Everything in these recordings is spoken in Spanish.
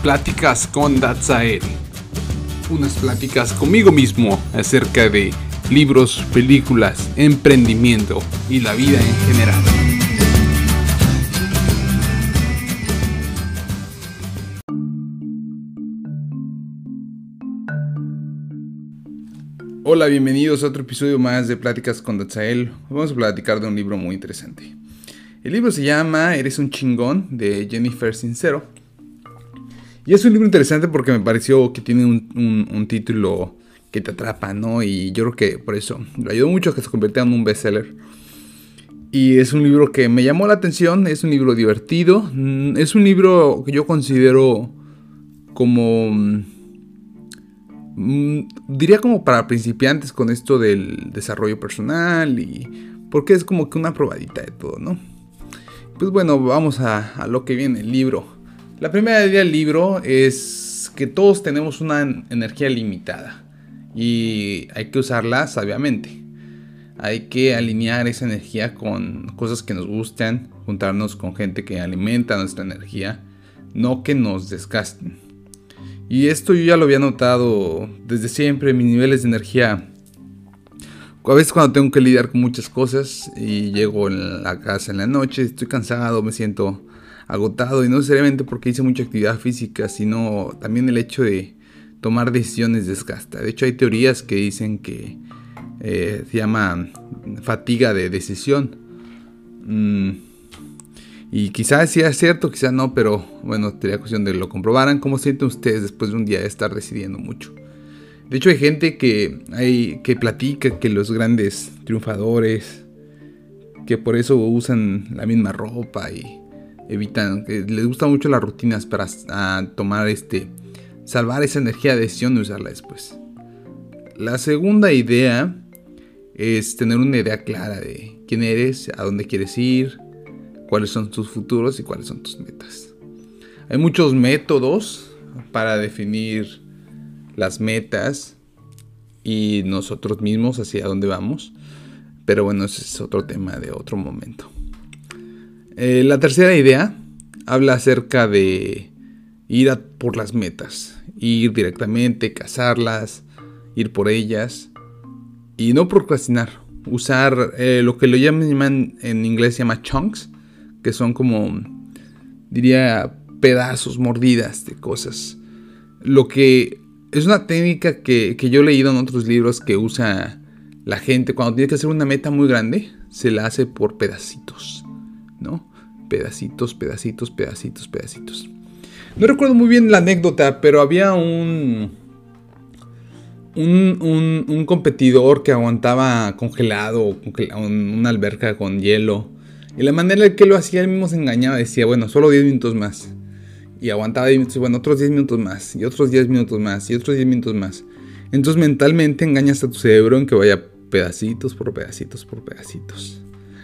Pláticas con Datsael. Unas pláticas conmigo mismo acerca de libros, películas, emprendimiento y la vida en general. Hola, bienvenidos a otro episodio más de Pláticas con Datsael. Vamos a platicar de un libro muy interesante. El libro se llama Eres un chingón de Jennifer Sincero. Y es un libro interesante porque me pareció que tiene un, título que te atrapa, ¿no? Y yo creo que por eso lo ayudó mucho a que se convirtiera en un bestseller. Y es un libro que me llamó la atención, es un libro divertido, mm, es un libro que yo considero como... Mm, diría como para principiantes con esto del desarrollo personal y porque es como que una probadita de todo, ¿no? Pues bueno, vamos a, lo que viene el libro. La primera idea del libro es que todos tenemos una energía limitada y hay que usarla sabiamente. Hay que alinear esa energía con cosas que nos gustan, juntarnos con gente que alimenta nuestra energía, no que nos desgasten. Y esto yo ya lo había notado desde siempre, mis niveles de energía a veces cuando tengo que lidiar con muchas cosas y llego en la casa en la noche, estoy cansado, me siento agotado y no necesariamente porque hice mucha actividad física, sino también el hecho de tomar decisiones desgasta. De hecho hay teorías que dicen que eh, se llama fatiga de decisión. Mm, y quizás sea cierto, quizás no, pero bueno, sería cuestión de lo comprobaran. ¿Cómo sienten ustedes después de un día de estar decidiendo mucho? De hecho, hay gente que, hay, que platica que los grandes triunfadores, que por eso usan la misma ropa y evitan, que les gusta mucho las rutinas para tomar este, salvar esa energía de decisión y usarla después. La segunda idea es tener una idea clara de quién eres, a dónde quieres ir, cuáles son tus futuros y cuáles son tus metas. Hay muchos métodos para definir las metas y nosotros mismos hacia dónde vamos. Pero bueno, ese es otro tema de otro momento. Eh, la tercera idea habla acerca de ir por las metas, ir directamente, cazarlas, ir por ellas y no procrastinar. Usar eh, lo que lo llaman en inglés se llama chunks, que son como, diría, pedazos, mordidas de cosas. Lo que es una técnica que, yo he leído en otros libros que usa la gente cuando tiene que hacer una meta muy grande, se la hace por pedacitos, ¿no? Pedacitos, pedacitos, pedacitos, pedacitos. No recuerdo muy bien la anécdota, pero había un, un, un, competidor que aguantaba congelado, una alberca con hielo. Y la manera en que lo hacía, él mismo se engañaba, decía, bueno, solo 10 minutos más y aguantaba 10 minutos, bueno, otros 10 minutos más, y otros 10 minutos más, y otros 10 minutos más. Entonces mentalmente engañas a tu cerebro en que vaya pedacitos por pedacitos por pedacitos,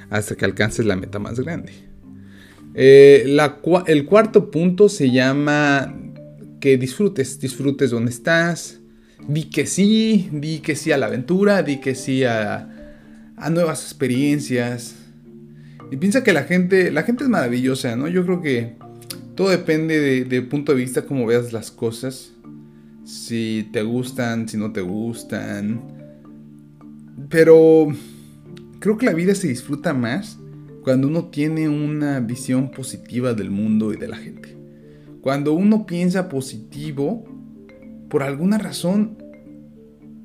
hasta que alcances la meta más grande. Eh, el cuarto punto se llama que disfrutes, disfrutes donde estás, di que sí, di que sí a la aventura, di que sí a, a nuevas experiencias. Y piensa que la gente, la gente es maravillosa, ¿no? Yo creo que todo depende del punto de vista como veas las cosas. Si te gustan, si no te gustan. Pero creo que la vida se disfruta más cuando uno tiene una visión positiva del mundo y de la gente. Cuando uno piensa positivo, por alguna razón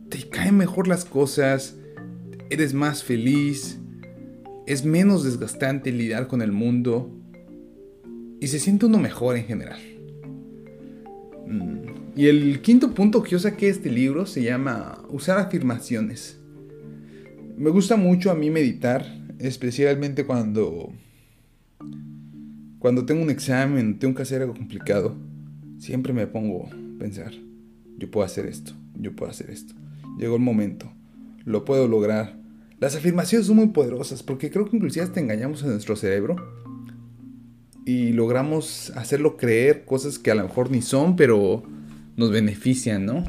te caen mejor las cosas, eres más feliz, es menos desgastante lidiar con el mundo y se siente uno mejor en general. Mm. Y el quinto punto que yo saqué de este libro se llama usar afirmaciones. Me gusta mucho a mí meditar, especialmente cuando cuando tengo un examen, tengo que hacer algo complicado. Siempre me pongo a pensar, yo puedo hacer esto, yo puedo hacer esto. Llegó el momento, lo puedo lograr. Las afirmaciones son muy poderosas porque creo que inclusive hasta engañamos a nuestro cerebro y logramos hacerlo creer cosas que a lo mejor ni son, pero nos benefician, ¿no?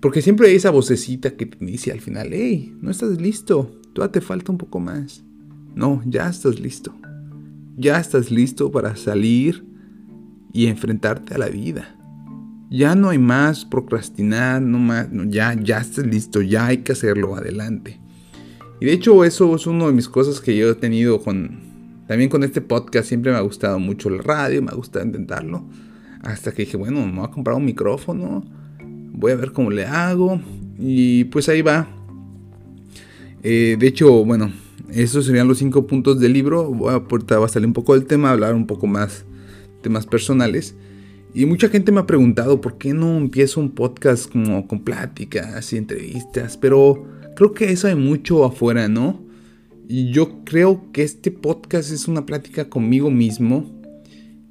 Porque siempre hay esa vocecita que te dice al final, hey, no estás listo, todavía te falta un poco más. No, ya estás listo. Ya estás listo para salir y enfrentarte a la vida. Ya no hay más procrastinar, no más, ya, ya estás listo, ya hay que hacerlo, adelante. Y de hecho eso es una de mis cosas que yo he tenido con, también con este podcast, siempre me ha gustado mucho la radio, me ha gustado intentarlo. Hasta que dije, bueno, me voy a comprar un micrófono, voy a ver cómo le hago. Y pues ahí va. Eh, de hecho, bueno, esos serían los cinco puntos del libro. Voy a, va a salir un poco del tema, hablar un poco más temas personales. Y mucha gente me ha preguntado por qué no empiezo un podcast como con pláticas y entrevistas, pero creo que eso hay mucho afuera, ¿no? Yo creo que este podcast es una plática conmigo mismo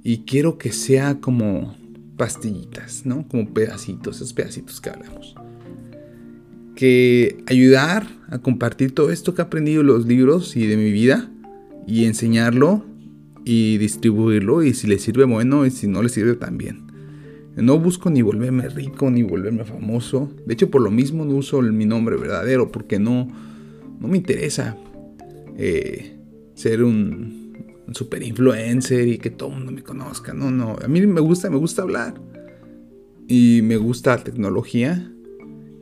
y quiero que sea como pastillitas, ¿no? Como pedacitos, esos pedacitos que hablamos. Que ayudar a compartir todo esto que he aprendido en los libros y de mi vida y enseñarlo y distribuirlo y si le sirve bueno y si no le sirve también. No busco ni volverme rico ni volverme famoso. De hecho, por lo mismo no uso mi nombre verdadero porque no, no me interesa eh, ser un, un, super influencer y que todo el mundo me conozca. No, no. A mí me gusta, me gusta hablar y me gusta la tecnología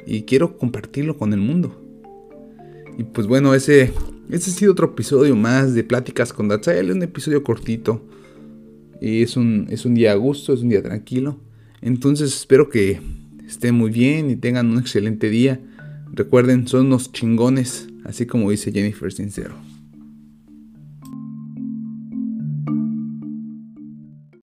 y quiero compartirlo con el mundo. Y pues bueno, ese este ha sido otro episodio más de Pláticas con Datsael, un episodio cortito. Y es un, es un día a gusto, es un día tranquilo. Entonces espero que estén muy bien y tengan un excelente día. Recuerden, son unos chingones, así como dice Jennifer Sincero.